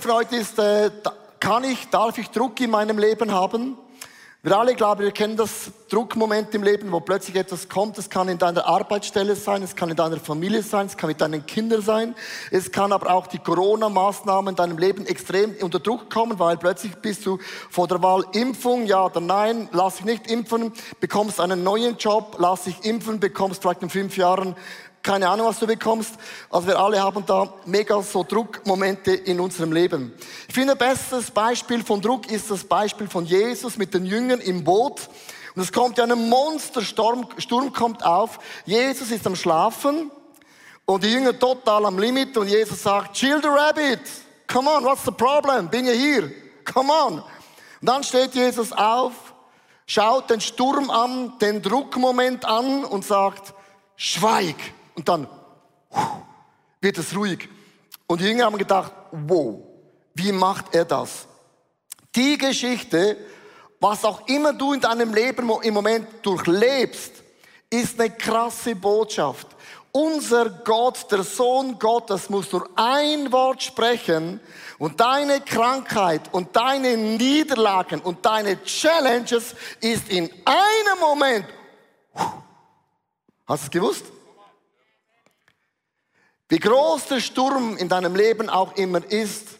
Thema ist, äh, kann ich, darf ich Druck in meinem Leben haben? Wir alle, glaube ich, kennen das Druckmoment im Leben, wo plötzlich etwas kommt. Es kann in deiner Arbeitsstelle sein, es kann in deiner Familie sein, es kann mit deinen Kindern sein. Es kann aber auch die Corona-Maßnahmen in deinem Leben extrem unter Druck kommen, weil plötzlich bist du vor der Wahl Impfung, ja oder nein, lass dich nicht impfen, bekommst einen neuen Job, lass dich impfen, bekommst vielleicht in fünf Jahren keine Ahnung, was du bekommst. Also wir alle haben da mega so Druckmomente in unserem Leben. Ich finde, bestes Beispiel von Druck ist das Beispiel von Jesus mit den Jüngern im Boot. Und es kommt ja ein Monstersturm, Sturm kommt auf. Jesus ist am Schlafen und die Jünger total am Limit und Jesus sagt, chill the rabbit. Come on, what's the problem? Bin ja hier. Come on. Und dann steht Jesus auf, schaut den Sturm an, den Druckmoment an und sagt, schweig. Und dann wird es ruhig. Und die Jünger haben gedacht, wow, wie macht er das? Die Geschichte, was auch immer du in deinem Leben im Moment durchlebst, ist eine krasse Botschaft. Unser Gott, der Sohn Gottes, muss nur ein Wort sprechen und deine Krankheit und deine Niederlagen und deine Challenges ist in einem Moment. Hast du es gewusst? Wie groß der Sturm in deinem Leben auch immer ist,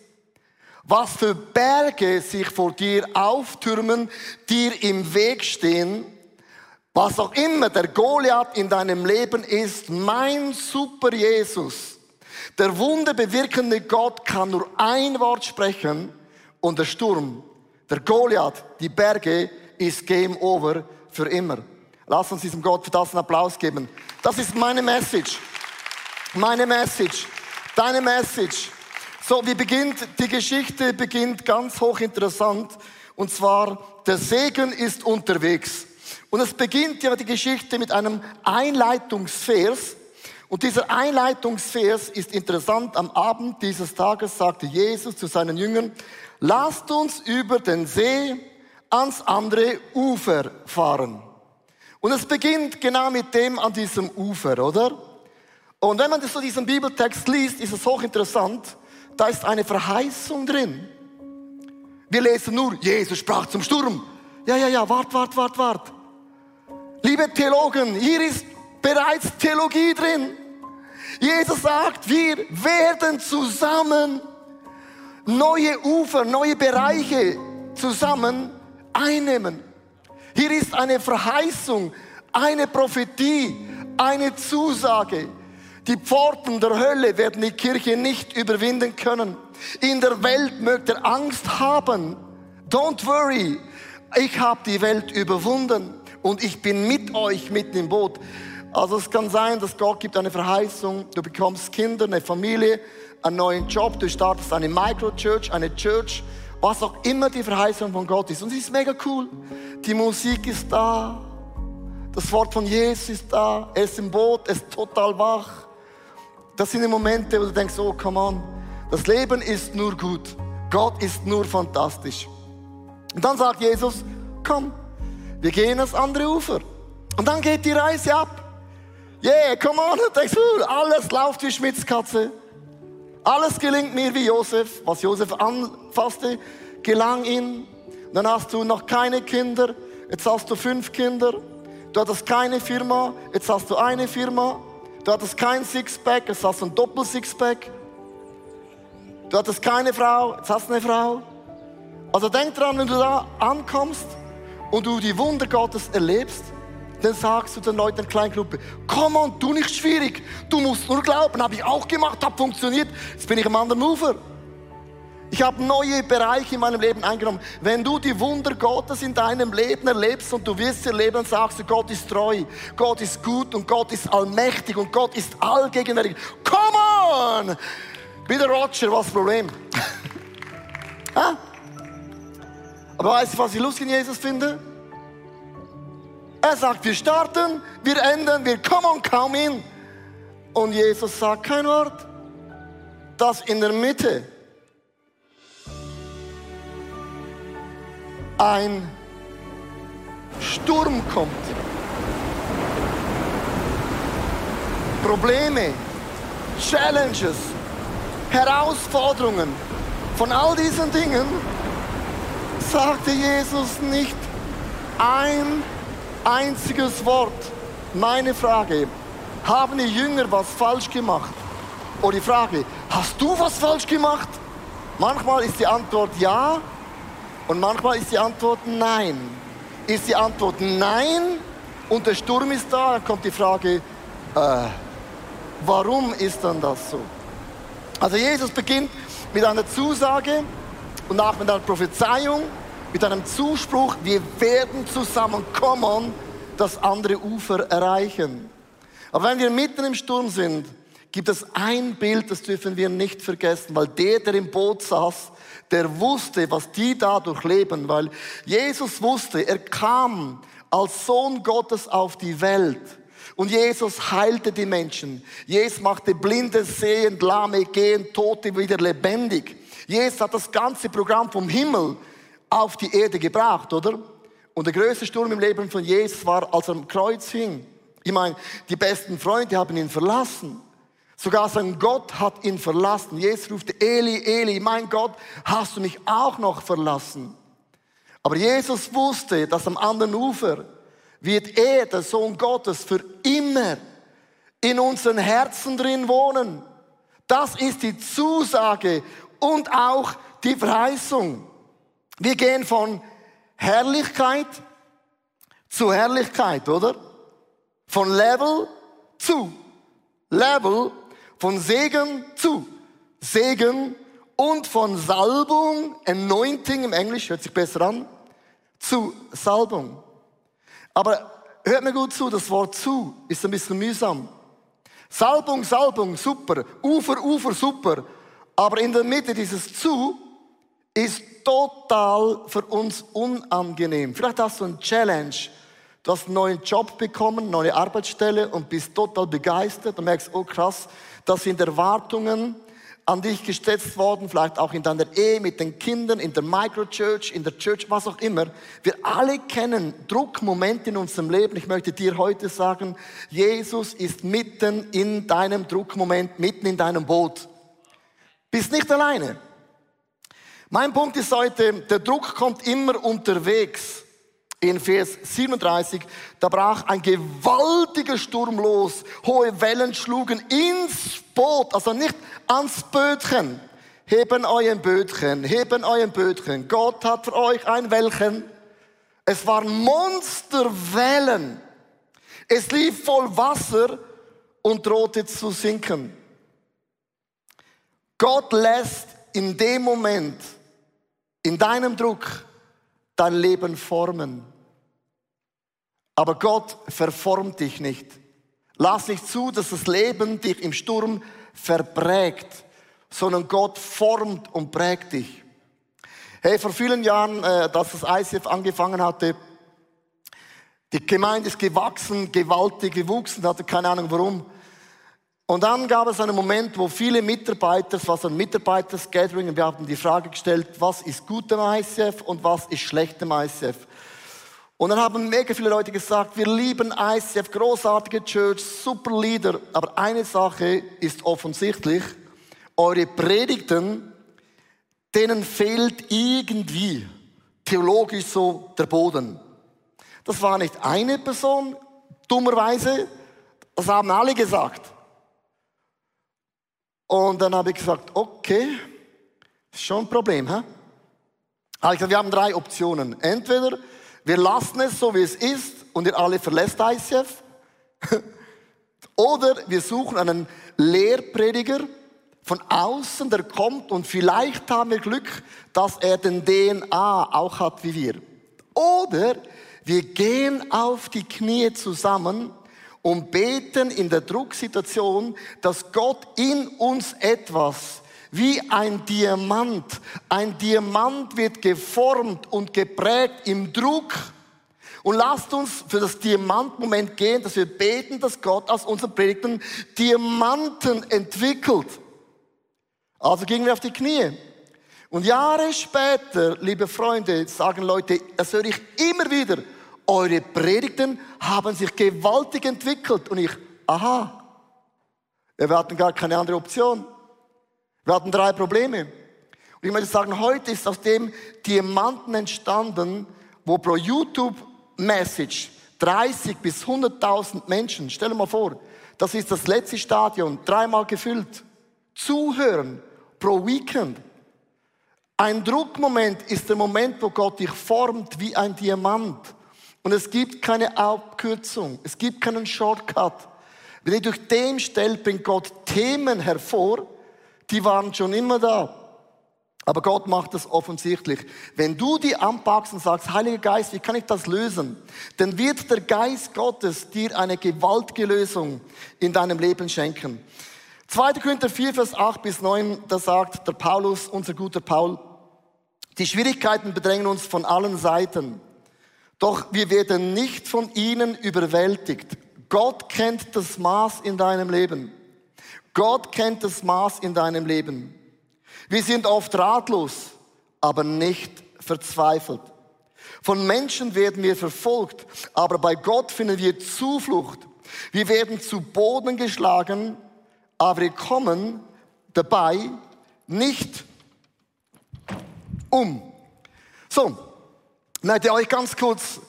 was für Berge sich vor dir auftürmen, dir im Weg stehen, was auch immer der Goliath in deinem Leben ist, mein super Jesus, der wunderbewirkende Gott kann nur ein Wort sprechen und der Sturm, der Goliath, die Berge ist Game Over für immer. Lass uns diesem Gott für das einen Applaus geben. Das ist meine Message. Meine Message, deine Message. So, wie beginnt die Geschichte? Beginnt ganz hochinteressant. Und zwar, der Segen ist unterwegs. Und es beginnt ja die Geschichte mit einem Einleitungsvers. Und dieser Einleitungsvers ist interessant. Am Abend dieses Tages sagte Jesus zu seinen Jüngern, lasst uns über den See ans andere Ufer fahren. Und es beginnt genau mit dem an diesem Ufer, oder? Und wenn man das so diesen Bibeltext liest, ist es hochinteressant. Da ist eine Verheißung drin. Wir lesen nur, Jesus sprach zum Sturm. Ja, ja, ja, wart, wart, wart, wart. Liebe Theologen, hier ist bereits Theologie drin. Jesus sagt, wir werden zusammen neue Ufer, neue Bereiche zusammen einnehmen. Hier ist eine Verheißung, eine Prophetie, eine Zusage. Die Pforten der Hölle werden die Kirche nicht überwinden können. In der Welt mögt ihr Angst haben. Don't worry. Ich habe die Welt überwunden und ich bin mit euch mitten im Boot. Also es kann sein, dass Gott gibt eine Verheißung, du bekommst Kinder, eine Familie, einen neuen Job, du startest eine Microchurch, eine Church, was auch immer die Verheißung von Gott ist. Und es ist mega cool. Die Musik ist da, das Wort von Jesus ist da, er ist im Boot, er ist total wach. Das sind die Momente, wo du denkst, oh, come on, das Leben ist nur gut. Gott ist nur fantastisch. Und dann sagt Jesus, komm, wir gehen ans andere Ufer. Und dann geht die Reise ab. Yeah, come on. Und denkst, uh, alles läuft wie Schmitzkatze. Alles gelingt mir wie Josef. Was Josef anfasste, gelang ihm. Dann hast du noch keine Kinder. Jetzt hast du fünf Kinder. Du hattest keine Firma. Jetzt hast du eine Firma. Du hattest kein Sixpack, jetzt hast du ein Doppel-Sixpack. Du hattest keine Frau, jetzt hast du eine Frau. Also denk dran, wenn du da ankommst und du die Wunder Gottes erlebst, dann sagst du den Leuten in der Kleingruppe, komm on, du nicht schwierig, du musst nur glauben, habe ich auch gemacht, hat funktioniert, jetzt bin ich am anderen Ufer. Ich habe neue Bereiche in meinem Leben eingenommen. Wenn du die Wunder Gottes in deinem Leben erlebst und du wirst erleben, sagst du, Gott ist treu, Gott ist gut und Gott ist allmächtig und Gott ist allgegenwärtig. Come on! Wieder Roger, was das Problem? Aber weißt du, was ich lustig in Jesus finde? Er sagt, wir starten, wir enden, wir come on, come in. Und Jesus sagt kein Wort. Das in der Mitte ein Sturm kommt. Probleme, Challenges, Herausforderungen, Von all diesen Dingen sagte Jesus nicht ein einziges Wort. Meine Frage, haben die Jünger was falsch gemacht? Oder die Frage, hast du was falsch gemacht? Manchmal ist die Antwort ja und manchmal ist die Antwort nein. Ist die Antwort nein und der Sturm ist da, kommt die Frage, äh, warum ist dann das so? Also Jesus beginnt mit einer Zusage und auch mit einer Prophezeiung, mit einem Zuspruch, wir werden zusammenkommen, das andere Ufer erreichen. Aber wenn wir mitten im Sturm sind, gibt es ein Bild, das dürfen wir nicht vergessen, weil der, der im Boot saß, der wusste, was die da durchleben, weil Jesus wusste, er kam als Sohn Gottes auf die Welt. Und Jesus heilte die Menschen. Jesus machte Blinde sehen, Lahme gehen, Tote wieder lebendig. Jesus hat das ganze Programm vom Himmel auf die Erde gebracht, oder? Und der größte Sturm im Leben von Jesus war, als er am Kreuz hing. Ich meine, die besten Freunde haben ihn verlassen. Sogar sein Gott hat ihn verlassen. Jesus rufte, Eli, Eli, mein Gott, hast du mich auch noch verlassen? Aber Jesus wusste, dass am anderen Ufer wird er, der Sohn Gottes, für immer in unseren Herzen drin wohnen. Das ist die Zusage und auch die Verheißung. Wir gehen von Herrlichkeit zu Herrlichkeit, oder? Von Level zu Level von Segen zu Segen und von Salbung, Anointing im Englisch, hört sich besser an, zu Salbung. Aber hört mir gut zu, das Wort zu ist ein bisschen mühsam. Salbung, Salbung, super. Ufer, Ufer, super. Aber in der Mitte dieses zu ist total für uns unangenehm. Vielleicht hast du eine Challenge Du hast einen neuen Job bekommen, neue Arbeitsstelle und bist total begeistert und merkst, oh krass, das sind Erwartungen an dich gesetzt worden, vielleicht auch in deiner Ehe mit den Kindern, in der Microchurch, in der Church, was auch immer. Wir alle kennen Druckmomente in unserem Leben. Ich möchte dir heute sagen, Jesus ist mitten in deinem Druckmoment, mitten in deinem Boot. Bist nicht alleine. Mein Punkt ist heute, der Druck kommt immer unterwegs in Vers 37, da brach ein gewaltiger Sturm los. Hohe Wellen schlugen ins Boot, also nicht ans Bötchen. Heben euer Bötchen, heben euer Bötchen. Gott hat für euch ein Wellchen. Es waren Monsterwellen. Es lief voll Wasser und drohte zu sinken. Gott lässt in dem Moment, in deinem Druck, dein Leben formen. Aber Gott verformt dich nicht. Lass nicht zu, dass das Leben dich im Sturm verprägt, sondern Gott formt und prägt dich. Hey, vor vielen Jahren, äh, dass das ICF angefangen hatte, die Gemeinde ist gewachsen, gewaltig gewachsen, hatte keine Ahnung warum. Und dann gab es einen Moment, wo viele Mitarbeiter, es war so ein Mitarbeitersgathering, und wir haben die Frage gestellt, was ist gut am ICF und was ist schlecht am ICF? Und dann haben mega viele Leute gesagt, wir lieben ICF, großartige Church, super Leader. Aber eine Sache ist offensichtlich, eure Predigten, denen fehlt irgendwie theologisch so der Boden. Das war nicht eine Person, dummerweise, das haben alle gesagt. Und dann habe ich gesagt, okay, ist schon ein Problem, hä? Also wir haben drei Optionen. Entweder wir lassen es so, wie es ist und ihr alle verlässt ICF. Oder wir suchen einen Lehrprediger von außen, der kommt und vielleicht haben wir Glück, dass er den DNA auch hat wie wir. Oder wir gehen auf die Knie zusammen und beten in der Drucksituation, dass Gott in uns etwas wie ein Diamant. Ein Diamant wird geformt und geprägt im Druck. Und lasst uns für das Diamantmoment gehen, dass wir beten, dass Gott aus unseren Predigten Diamanten entwickelt. Also gingen wir auf die Knie. Und Jahre später, liebe Freunde, sagen Leute, das höre ich immer wieder, eure Predigten haben sich gewaltig entwickelt. Und ich, aha, wir hatten gar keine andere Option. Wir hatten drei Probleme. Und ich möchte sagen, heute ist aus dem Diamanten entstanden, wo pro YouTube-Message 30 bis 100.000 Menschen, stell dir mal vor, das ist das letzte Stadion, dreimal gefüllt, zuhören pro Weekend. Ein Druckmoment ist der Moment, wo Gott dich formt wie ein Diamant. Und es gibt keine Abkürzung, es gibt keinen Shortcut. Wenn ihr durch dem stellt, bringt Gott Themen hervor, die waren schon immer da. Aber Gott macht das offensichtlich. Wenn du die anpackst und sagst, Heiliger Geist, wie kann ich das lösen? Dann wird der Geist Gottes dir eine gewaltige Lösung in deinem Leben schenken. 2. Korinther 4, Vers 8 bis 9, da sagt der Paulus, unser guter Paul, die Schwierigkeiten bedrängen uns von allen Seiten. Doch wir werden nicht von ihnen überwältigt. Gott kennt das Maß in deinem Leben. Gott kennt das Maß in deinem Leben. Wir sind oft ratlos, aber nicht verzweifelt. Von Menschen werden wir verfolgt, aber bei Gott finden wir Zuflucht. Wir werden zu Boden geschlagen, aber wir kommen dabei nicht um. So, ich möchte euch ganz kurz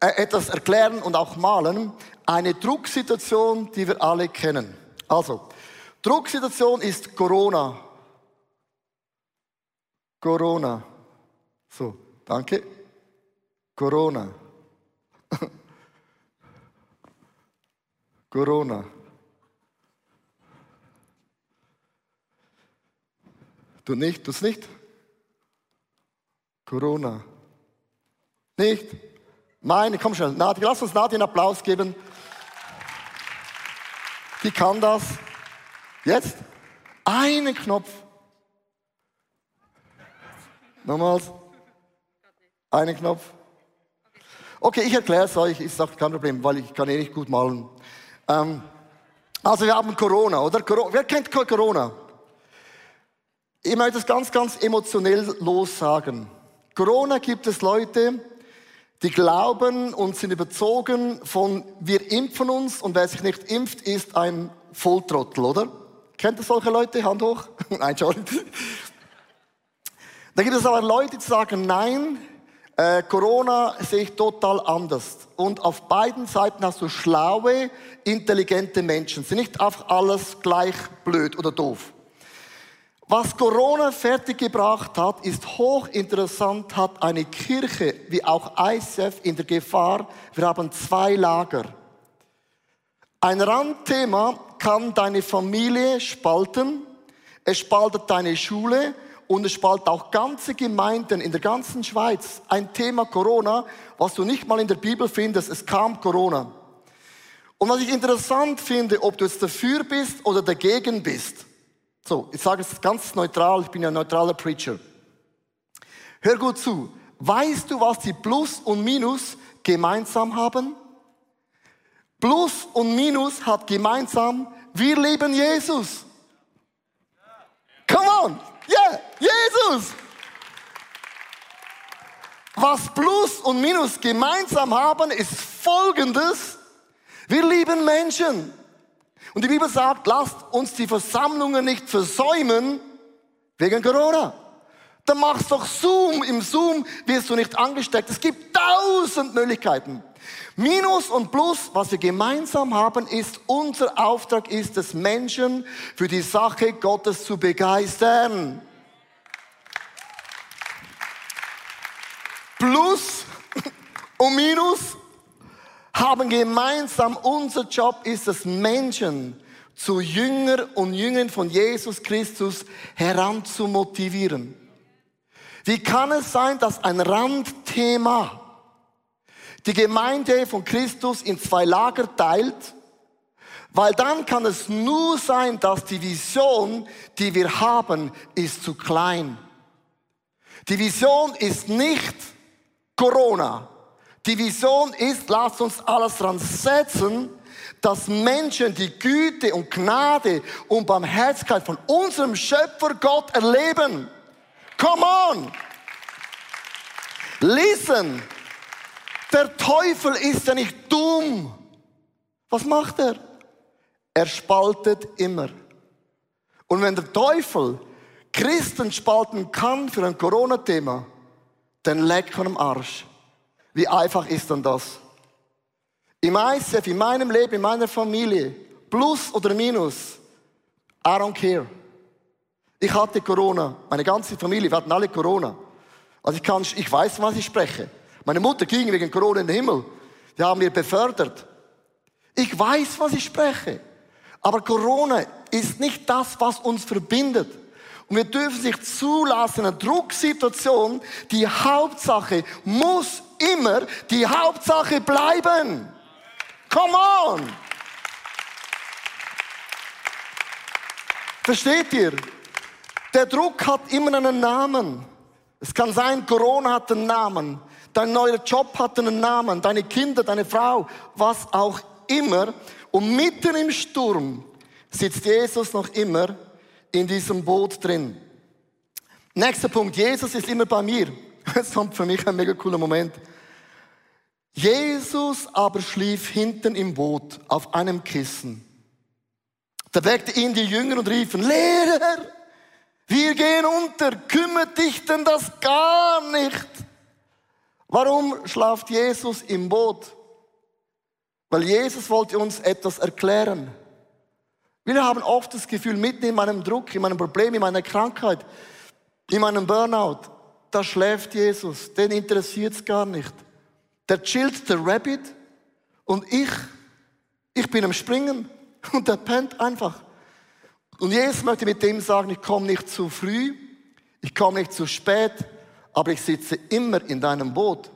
äh, etwas erklären und auch malen. Eine Drucksituation, die wir alle kennen. Also, Drucksituation ist Corona. Corona. So, danke. Corona. Corona. Du nicht, du nicht? Corona. Nicht? Meine, komm schon, Nadine, lass uns Nadine einen Applaus geben. Die kann das. Jetzt? Einen Knopf. Nochmals. Einen Knopf. Okay, ich erkläre es euch, ist auch kein Problem, weil ich kann eh nicht gut malen. Ähm, also wir haben Corona, oder? Wer kennt Corona? Ich möchte es ganz, ganz emotionell los sagen. Corona gibt es Leute, die glauben und sind überzogen von, wir impfen uns und wer sich nicht impft, ist ein Volltrottel, oder? Kennt ihr solche Leute? Hand hoch. nein, schon. Da gibt es aber Leute, die sagen, nein, äh, Corona sehe ich total anders. Und auf beiden Seiten hast du schlaue, intelligente Menschen. Sie sind nicht einfach alles gleich blöd oder doof. Was Corona fertiggebracht hat, ist hochinteressant, hat eine Kirche wie auch ICF in der Gefahr. Wir haben zwei Lager. Ein Randthema kann deine Familie spalten, es spaltet deine Schule und es spaltet auch ganze Gemeinden in der ganzen Schweiz. Ein Thema Corona, was du nicht mal in der Bibel findest, es kam Corona. Und was ich interessant finde, ob du jetzt dafür bist oder dagegen bist, so, ich sage es ganz neutral, ich bin ja ein neutraler Preacher. Hör gut zu. Weißt du, was die Plus und Minus gemeinsam haben? Plus und Minus hat gemeinsam, wir lieben Jesus. Come on! Yeah, Jesus! Was Plus und Minus gemeinsam haben, ist folgendes. Wir lieben Menschen. Und die Bibel sagt, lasst uns die Versammlungen nicht versäumen wegen Corona. Dann machst doch Zoom. Im Zoom wirst du nicht angesteckt. Es gibt tausend Möglichkeiten. Minus und Plus, was wir gemeinsam haben, ist, unser Auftrag ist es, Menschen für die Sache Gottes zu begeistern. Plus und Minus haben gemeinsam, unser Job ist es, Menschen zu Jünger und Jüngern von Jesus Christus heranzumotivieren. Wie kann es sein, dass ein Randthema die Gemeinde von Christus in zwei Lager teilt? Weil dann kann es nur sein, dass die Vision, die wir haben, ist zu klein. Die Vision ist nicht Corona. Die Vision ist, lasst uns alles dran setzen, dass Menschen die Güte und Gnade und Barmherzigkeit von unserem Schöpfer Gott erleben. Come on! Listen! Der Teufel ist ja nicht dumm. Was macht er? Er spaltet immer. Und wenn der Teufel Christen spalten kann für ein Corona-Thema, dann leck am Arsch. Wie einfach ist denn das? Im ICF, in meinem Leben, in meiner Familie, plus oder minus, I don't care. Ich hatte Corona, meine ganze Familie, wir hatten alle Corona. Also ich kann, ich weiß, was ich spreche. Meine Mutter ging wegen Corona in den Himmel. Die haben mir befördert. Ich weiß, was ich spreche. Aber Corona ist nicht das, was uns verbindet. Und wir dürfen sich zulassen, in einer Drucksituation, die Hauptsache muss immer die Hauptsache bleiben. Come on! Versteht ihr? Der Druck hat immer einen Namen. Es kann sein, Corona hat einen Namen. Dein neuer Job hat einen Namen. Deine Kinder, deine Frau, was auch immer. Und mitten im Sturm sitzt Jesus noch immer in diesem Boot drin. Nächster Punkt. Jesus ist immer bei mir. Das kommt für mich ein mega cooler Moment. Jesus aber schlief hinten im Boot auf einem Kissen. Da weckte ihn die Jünger und riefen, Lehrer, wir gehen unter, kümmert dich denn das gar nicht? Warum schlaft Jesus im Boot? Weil Jesus wollte uns etwas erklären. Wir haben oft das Gefühl, mitten in meinem Druck, in meinem Problem, in meiner Krankheit, in meinem Burnout, da schläft Jesus, den interessiert es gar nicht. Der chillt der Rabbit und ich, ich bin am Springen und der pennt einfach. Und Jesus möchte mit dem sagen, ich komme nicht zu früh, ich komme nicht zu spät, aber ich sitze immer in deinem Boot.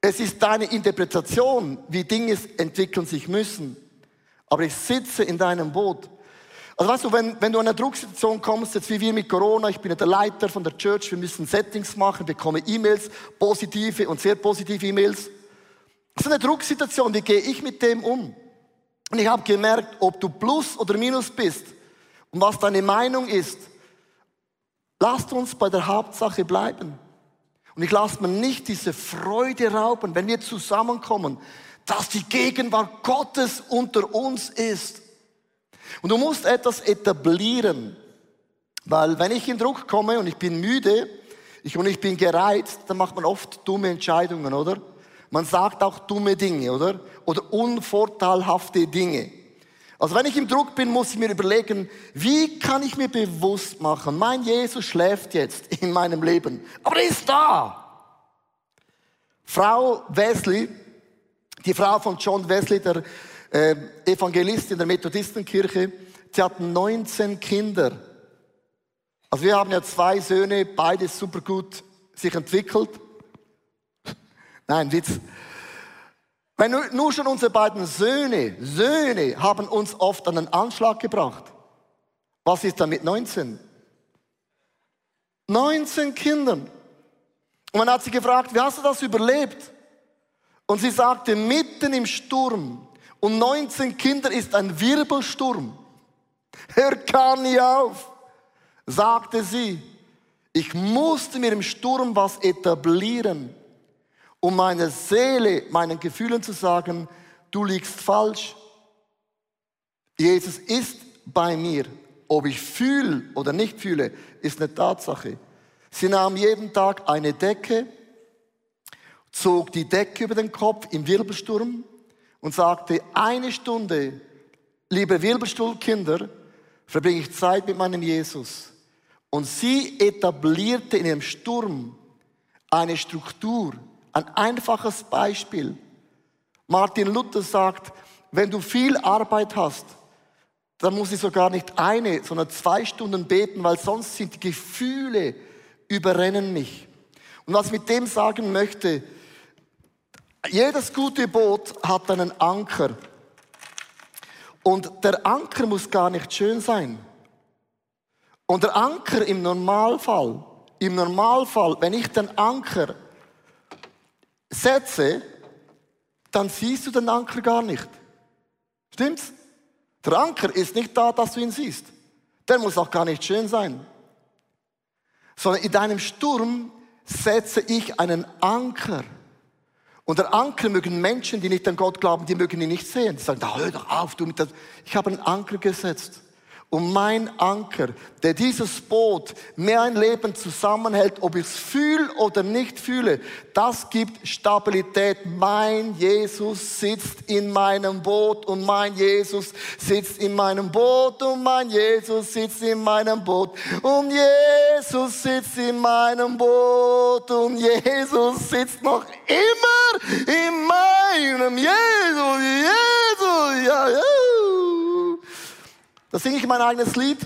Es ist deine Interpretation, wie Dinge entwickeln sich müssen. Aber ich sitze in deinem Boot. Also weißt du, wenn, wenn du in eine Drucksituation kommst, jetzt wie wir mit Corona, ich bin ja der Leiter von der Church, wir müssen Settings machen, bekomme E-Mails, positive und sehr positive E-Mails. Das ist eine Drucksituation, wie gehe ich mit dem um? Und ich habe gemerkt, ob du Plus oder Minus bist und was deine Meinung ist, lasst uns bei der Hauptsache bleiben. Und ich lasse mir nicht diese Freude rauben, wenn wir zusammenkommen, dass die Gegenwart Gottes unter uns ist. Und du musst etwas etablieren. Weil wenn ich in Druck komme und ich bin müde ich, und ich bin gereizt, dann macht man oft dumme Entscheidungen, oder? Man sagt auch dumme Dinge, oder? Oder unvorteilhafte Dinge. Also wenn ich im Druck bin, muss ich mir überlegen, wie kann ich mir bewusst machen, mein Jesus schläft jetzt in meinem Leben, aber er ist da. Frau Wesley, die Frau von John Wesley, der äh, Evangelist in der Methodistenkirche, sie hat 19 Kinder. Also wir haben ja zwei Söhne, beide super gut sich entwickelt. Nein, Witz. Wenn nur schon unsere beiden Söhne, Söhne haben uns oft an den Anschlag gebracht. Was ist dann mit 19? 19 Kindern. Und man hat sie gefragt, wie hast du das überlebt? Und sie sagte, mitten im Sturm und 19 Kinder ist ein Wirbelsturm. Hör kann nie auf, sagte sie. Ich musste mir im Sturm was etablieren um meiner Seele, meinen Gefühlen zu sagen, du liegst falsch. Jesus ist bei mir. Ob ich fühle oder nicht fühle, ist eine Tatsache. Sie nahm jeden Tag eine Decke, zog die Decke über den Kopf im Wirbelsturm und sagte, eine Stunde, liebe Wirbelstuhlkinder, verbringe ich Zeit mit meinem Jesus. Und sie etablierte in ihrem Sturm eine Struktur, ein einfaches Beispiel. Martin Luther sagt, wenn du viel Arbeit hast, dann muss ich sogar nicht eine, sondern zwei Stunden beten, weil sonst sind die Gefühle überrennen mich. Und was ich mit dem sagen möchte, jedes gute Boot hat einen Anker. Und der Anker muss gar nicht schön sein. Und der Anker im Normalfall, im Normalfall, wenn ich den Anker setze, dann siehst du den Anker gar nicht. Stimmt's? Der Anker ist nicht da, dass du ihn siehst. Der muss auch gar nicht schön sein. Sondern in deinem Sturm setze ich einen Anker. Und der Anker mögen Menschen, die nicht an Gott glauben, die mögen ihn nicht sehen. Die sagen, da hör doch auf, du mit das. Ich habe einen Anker gesetzt. Und mein Anker, der dieses Boot mein Leben zusammenhält, ob ich es fühle oder nicht fühle, das gibt Stabilität. Mein Jesus sitzt in meinem Boot und mein Jesus sitzt in meinem Boot und mein Jesus sitzt in meinem Boot und Jesus sitzt in meinem Boot und Jesus sitzt noch immer in meinem Jesus, Jesus, ja, ja. Da singe ich mein eigenes Lied.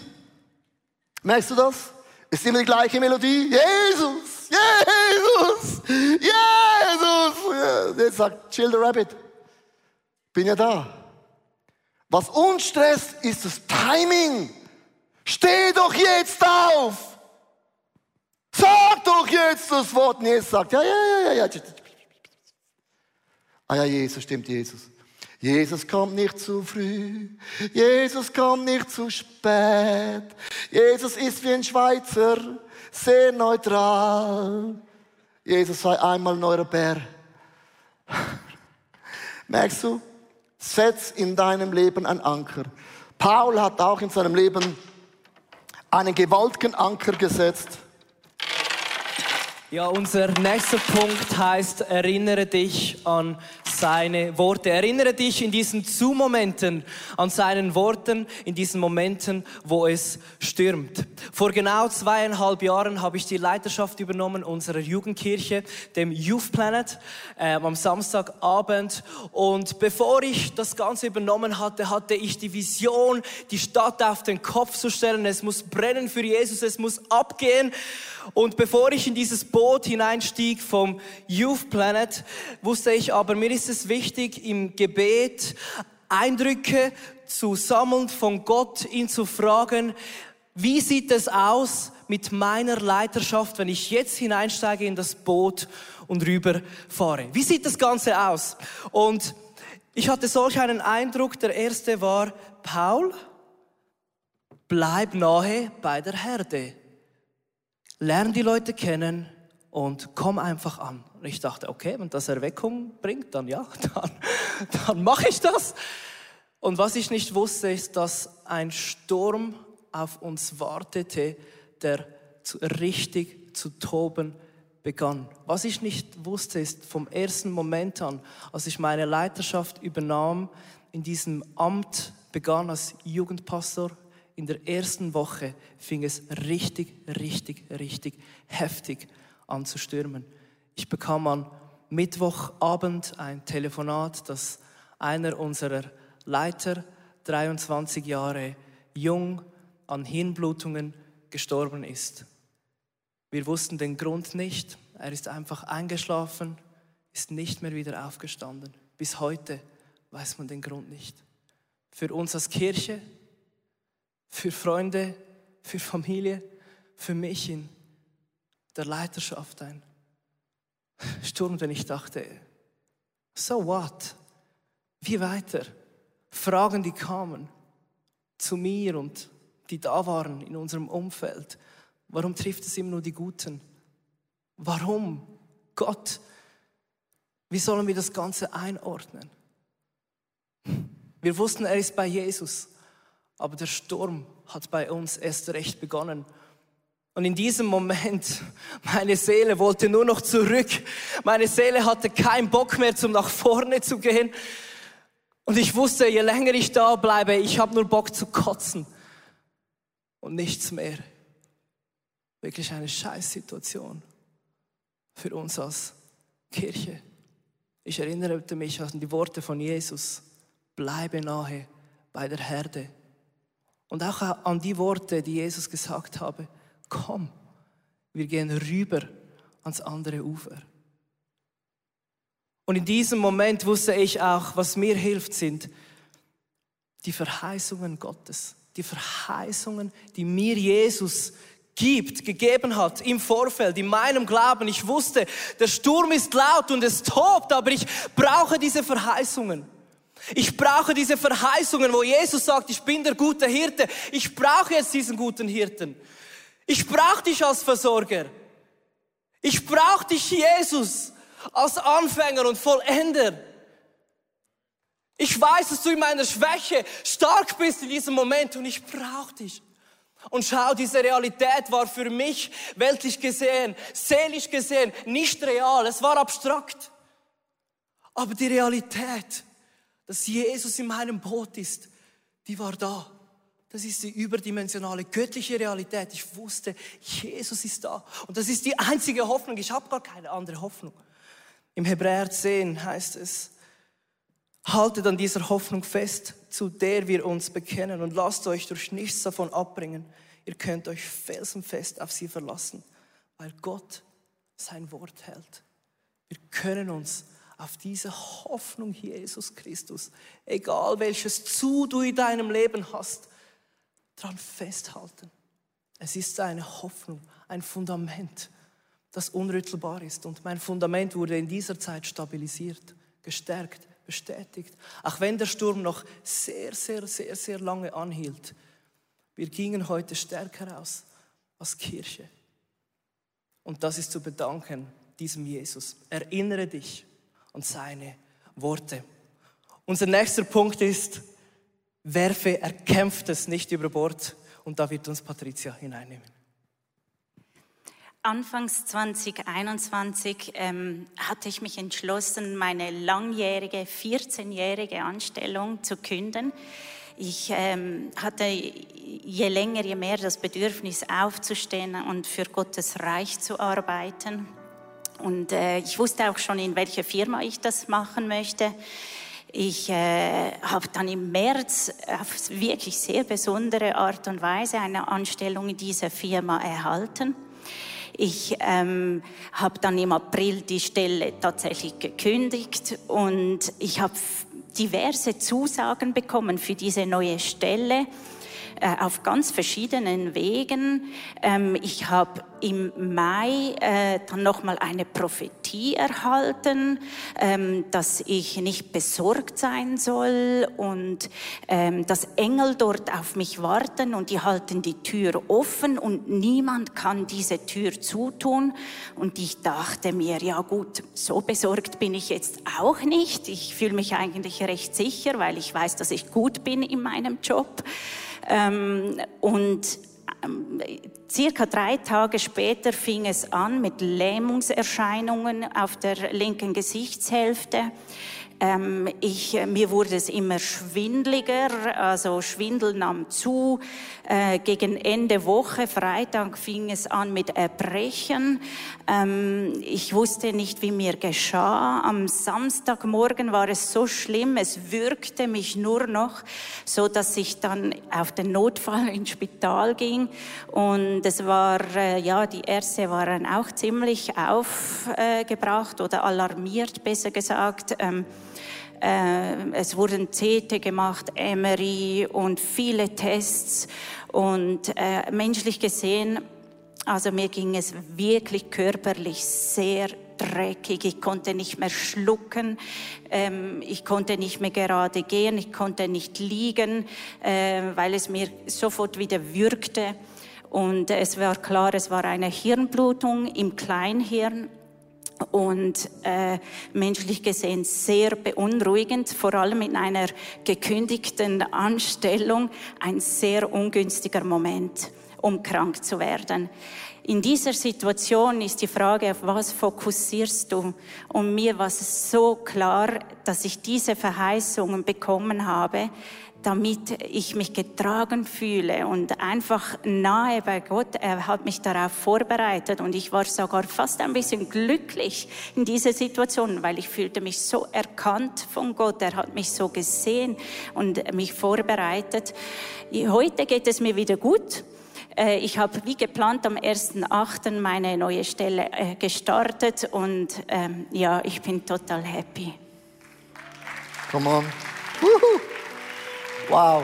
Merkst du das? Ist immer die gleiche Melodie. Jesus, Jesus, Jesus. Jetzt sagt Chill the Rabbit. Bin ja da. Was uns stresst, ist das Timing. Steh doch jetzt auf. Sag doch jetzt das Wort. Und jetzt sagt, ja, ja, ja, ja. Ah ja, Jesus, stimmt, Jesus. Jesus kommt nicht zu früh, Jesus kommt nicht zu spät. Jesus ist wie ein Schweizer, sehr neutral. Jesus sei einmal neuer Bär. Merkst du? Setz in deinem Leben einen Anker. Paul hat auch in seinem Leben einen gewaltigen Anker gesetzt. Ja, unser nächster Punkt heißt, erinnere dich an seine Worte. Erinnere dich in diesen Zu-Momenten an seinen Worten, in diesen Momenten, wo es stürmt. Vor genau zweieinhalb Jahren habe ich die Leiterschaft übernommen unserer Jugendkirche, dem Youth Planet, äh, am Samstagabend. Und bevor ich das Ganze übernommen hatte, hatte ich die Vision, die Stadt auf den Kopf zu stellen. Es muss brennen für Jesus, es muss abgehen. Und bevor ich in dieses Boot hineinstieg vom Youth Planet, wusste ich aber, mir ist es wichtig, im Gebet Eindrücke zu sammeln von Gott, ihn zu fragen, wie sieht es aus mit meiner Leiterschaft, wenn ich jetzt hineinsteige in das Boot und rüberfahre? Wie sieht das Ganze aus? Und ich hatte solch einen Eindruck. Der erste war, Paul, bleib nahe bei der Herde lern die Leute kennen und komm einfach an. Und ich dachte, okay, wenn das Erweckung bringt, dann ja, dann, dann mache ich das. Und was ich nicht wusste, ist, dass ein Sturm auf uns wartete, der richtig zu toben begann. Was ich nicht wusste, ist vom ersten Moment an, als ich meine Leiterschaft übernahm, in diesem Amt begann als Jugendpastor, in der ersten Woche fing es richtig, richtig, richtig heftig an zu stürmen. Ich bekam am Mittwochabend ein Telefonat, dass einer unserer Leiter, 23 Jahre jung, an Hirnblutungen gestorben ist. Wir wussten den Grund nicht. Er ist einfach eingeschlafen, ist nicht mehr wieder aufgestanden. Bis heute weiß man den Grund nicht. Für uns als Kirche für Freunde, für Familie, für mich in der Leiterschaft ein Sturm, denn ich dachte, so what? Wie weiter? Fragen, die kamen zu mir und die da waren in unserem Umfeld. Warum trifft es immer nur die Guten? Warum? Gott, wie sollen wir das Ganze einordnen? Wir wussten, er ist bei Jesus. Aber der Sturm hat bei uns erst recht begonnen. Und in diesem Moment, meine Seele wollte nur noch zurück. Meine Seele hatte keinen Bock mehr, zum nach vorne zu gehen. Und ich wusste, je länger ich da bleibe, ich habe nur Bock zu kotzen. Und nichts mehr. Wirklich eine Scheißsituation für uns als Kirche. Ich erinnerte mich an die Worte von Jesus. Bleibe nahe bei der Herde und auch an die Worte, die Jesus gesagt habe, komm, wir gehen rüber ans andere Ufer. Und in diesem Moment wusste ich auch, was mir hilft, sind die Verheißungen Gottes. Die Verheißungen, die mir Jesus gibt, gegeben hat im Vorfeld, in meinem Glauben. Ich wusste, der Sturm ist laut und es tobt, aber ich brauche diese Verheißungen. Ich brauche diese Verheißungen, wo Jesus sagt, ich bin der gute Hirte. Ich brauche jetzt diesen guten Hirten. Ich brauche dich als Versorger. Ich brauche dich, Jesus, als Anfänger und Vollender. Ich weiß, dass du in meiner Schwäche stark bist in diesem Moment und ich brauche dich. Und schau, diese Realität war für mich weltlich gesehen, seelisch gesehen nicht real. Es war abstrakt. Aber die Realität, dass Jesus in meinem Boot ist, die war da. Das ist die überdimensionale göttliche Realität. Ich wusste, Jesus ist da. Und das ist die einzige Hoffnung. Ich habe gar keine andere Hoffnung. Im Hebräer 10 heißt es, haltet an dieser Hoffnung fest, zu der wir uns bekennen und lasst euch durch nichts davon abbringen. Ihr könnt euch felsenfest auf sie verlassen, weil Gott sein Wort hält. Wir können uns auf diese Hoffnung Jesus Christus, egal welches Zu du in deinem Leben hast, dran festhalten. Es ist eine Hoffnung, ein Fundament, das unrüttelbar ist. Und mein Fundament wurde in dieser Zeit stabilisiert, gestärkt, bestätigt. Auch wenn der Sturm noch sehr, sehr, sehr, sehr lange anhielt. Wir gingen heute stärker aus als Kirche. Und das ist zu bedanken diesem Jesus. Erinnere dich an seine Worte. Unser nächster Punkt ist, werfe Erkämpftes nicht über Bord. Und da wird uns Patricia hineinnehmen. Anfangs 2021 ähm, hatte ich mich entschlossen, meine langjährige, 14-jährige Anstellung zu künden. Ich ähm, hatte je länger, je mehr das Bedürfnis aufzustehen und für Gottes Reich zu arbeiten. Und äh, ich wusste auch schon, in welcher Firma ich das machen möchte. Ich äh, habe dann im März auf wirklich sehr besondere Art und Weise eine Anstellung in dieser Firma erhalten. Ich ähm, habe dann im April die Stelle tatsächlich gekündigt und ich habe diverse Zusagen bekommen für diese neue Stelle äh, auf ganz verschiedenen Wegen. Ähm, ich habe im Mai äh, dann nochmal eine Prophetie erhalten, ähm, dass ich nicht besorgt sein soll und ähm, dass Engel dort auf mich warten und die halten die Tür offen und niemand kann diese Tür zutun. Und ich dachte mir, ja gut, so besorgt bin ich jetzt auch nicht. Ich fühle mich eigentlich recht sicher, weil ich weiß, dass ich gut bin in meinem Job. Ähm, und ähm, circa drei Tage später fing es an mit Lähmungserscheinungen auf der linken Gesichtshälfte. Ähm, ich, äh, mir wurde es immer schwindliger, also Schwindel nahm zu. Äh, gegen Ende Woche, Freitag, fing es an mit Erbrechen. Ähm, ich wusste nicht, wie mir geschah. Am Samstagmorgen war es so schlimm, es würgte mich nur noch, so dass ich dann auf den Notfall ins Spital ging. Und es war, äh, ja, die Ärzte waren auch ziemlich aufgebracht oder alarmiert, besser gesagt. Ähm, äh, es wurden CT gemacht, MRI und viele Tests. Und äh, menschlich gesehen, also mir ging es wirklich körperlich sehr dreckig. Ich konnte nicht mehr schlucken. Ähm, ich konnte nicht mehr gerade gehen. Ich konnte nicht liegen, äh, weil es mir sofort wieder würgte. Und es war klar, es war eine Hirnblutung im Kleinhirn und äh, menschlich gesehen sehr beunruhigend, vor allem in einer gekündigten Anstellung, ein sehr ungünstiger Moment, um krank zu werden. In dieser Situation ist die Frage, auf was fokussierst du? Und mir war es so klar, dass ich diese Verheißungen bekommen habe, damit ich mich getragen fühle und einfach nahe bei Gott. Er hat mich darauf vorbereitet und ich war sogar fast ein bisschen glücklich in dieser Situation, weil ich fühlte mich so erkannt von Gott. Er hat mich so gesehen und mich vorbereitet. Heute geht es mir wieder gut. Äh, ich habe wie geplant am 1.8. meine neue Stelle äh, gestartet und ähm, ja, ich bin total happy. Come on. Woohoo. Wow.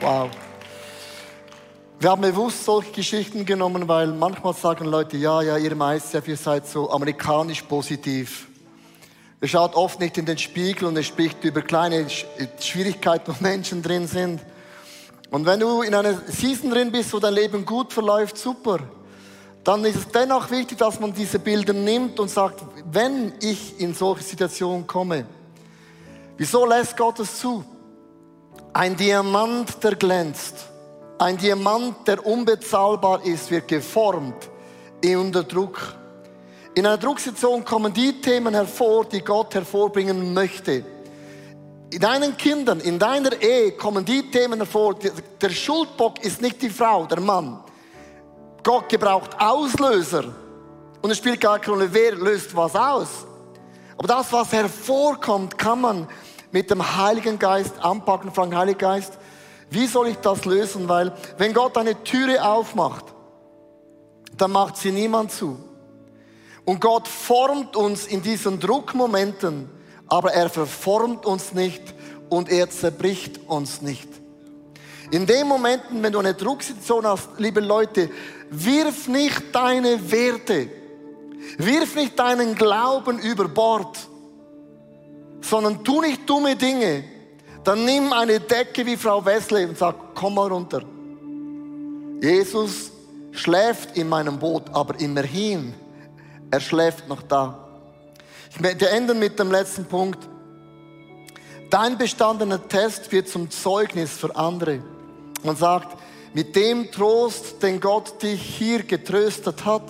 Wow. Wir haben bewusst solche Geschichten genommen, weil manchmal sagen Leute, ja, ja, ihr Meister, ihr seid so amerikanisch positiv. Ihr schaut oft nicht in den Spiegel und er spricht über kleine Schwierigkeiten, wo Menschen drin sind. Und wenn du in einer Season drin bist, wo dein Leben gut verläuft, super. Dann ist es dennoch wichtig, dass man diese Bilder nimmt und sagt, wenn ich in solche Situationen komme, Wieso lässt Gott es zu? Ein Diamant, der glänzt, ein Diamant, der unbezahlbar ist, wird geformt unter Druck. In einer Drucksituation kommen die Themen hervor, die Gott hervorbringen möchte. In deinen Kindern, in deiner Ehe kommen die Themen hervor. Der Schuldbock ist nicht die Frau, der Mann. Gott gebraucht Auslöser. Und es spielt gar keine Rolle, wer löst was aus. Aber das, was hervorkommt, kann man mit dem Heiligen Geist anpacken, fragen, Heiliger Geist, wie soll ich das lösen? Weil wenn Gott eine Türe aufmacht, dann macht sie niemand zu. Und Gott formt uns in diesen Druckmomenten, aber er verformt uns nicht und er zerbricht uns nicht. In den Momenten, wenn du eine Drucksituation hast, liebe Leute, wirf nicht deine Werte, wirf nicht deinen Glauben über Bord, sondern tu nicht dumme Dinge. Dann nimm eine Decke wie Frau Wesley und sag, komm mal runter. Jesus schläft in meinem Boot, aber immerhin, er schläft noch da. Ich möchte enden mit dem letzten Punkt. Dein bestandener Test wird zum Zeugnis für andere. Man sagt, mit dem Trost, den Gott dich hier getröstet hat,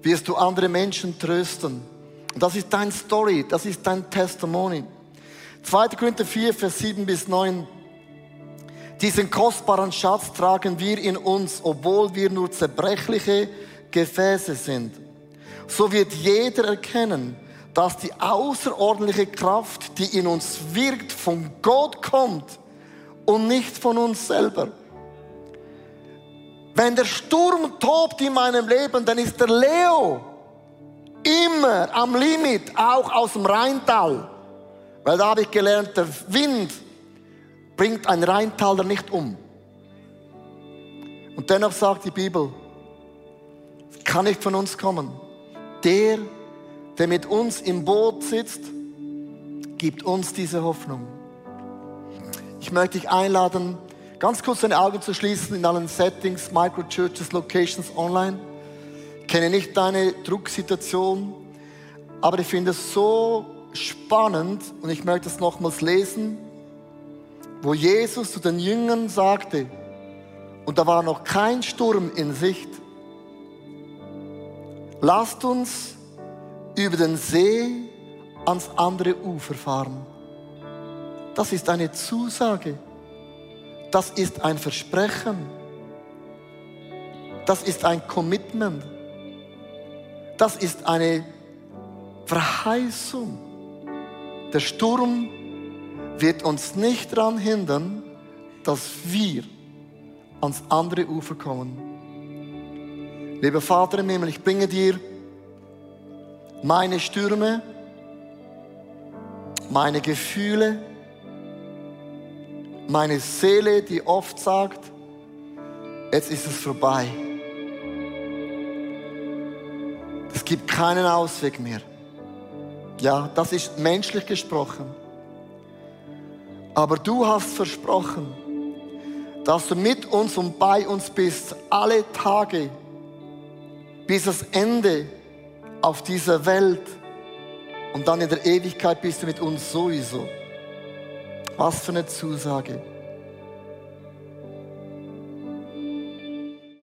wirst du andere Menschen trösten. Und das ist dein Story, das ist dein Testimony. 2. Korinther 4, Vers 7 bis 9. Diesen kostbaren Schatz tragen wir in uns, obwohl wir nur zerbrechliche Gefäße sind. So wird jeder erkennen, dass die außerordentliche Kraft, die in uns wirkt, von Gott kommt und nicht von uns selber. Wenn der Sturm tobt in meinem Leben, dann ist der Leo immer am Limit, auch aus dem Rheintal. Weil da habe ich gelernt, der Wind bringt ein Rheintaler nicht um. Und dennoch sagt die Bibel, es kann nicht von uns kommen. Der, der mit uns im Boot sitzt, gibt uns diese Hoffnung. Ich möchte dich einladen, ganz kurz deine Augen zu schließen in allen Settings, Microchurches, Locations, online. Kenne nicht deine Drucksituation, aber ich finde es so spannend und ich möchte es nochmals lesen wo Jesus zu den Jüngern sagte, und da war noch kein Sturm in Sicht, lasst uns über den See ans andere Ufer fahren. Das ist eine Zusage. Das ist ein Versprechen. Das ist ein Commitment. Das ist eine Verheißung. Der Sturm wird uns nicht daran hindern, dass wir ans andere Ufer kommen. Lieber Vater im Himmel, ich bringe dir meine Stürme, meine Gefühle, meine Seele, die oft sagt, jetzt ist es vorbei. Es gibt keinen Ausweg mehr. Ja, das ist menschlich gesprochen. Aber du hast versprochen, dass du mit uns und bei uns bist, alle Tage, bis das Ende auf dieser Welt und dann in der Ewigkeit bist du mit uns sowieso. Was für eine Zusage.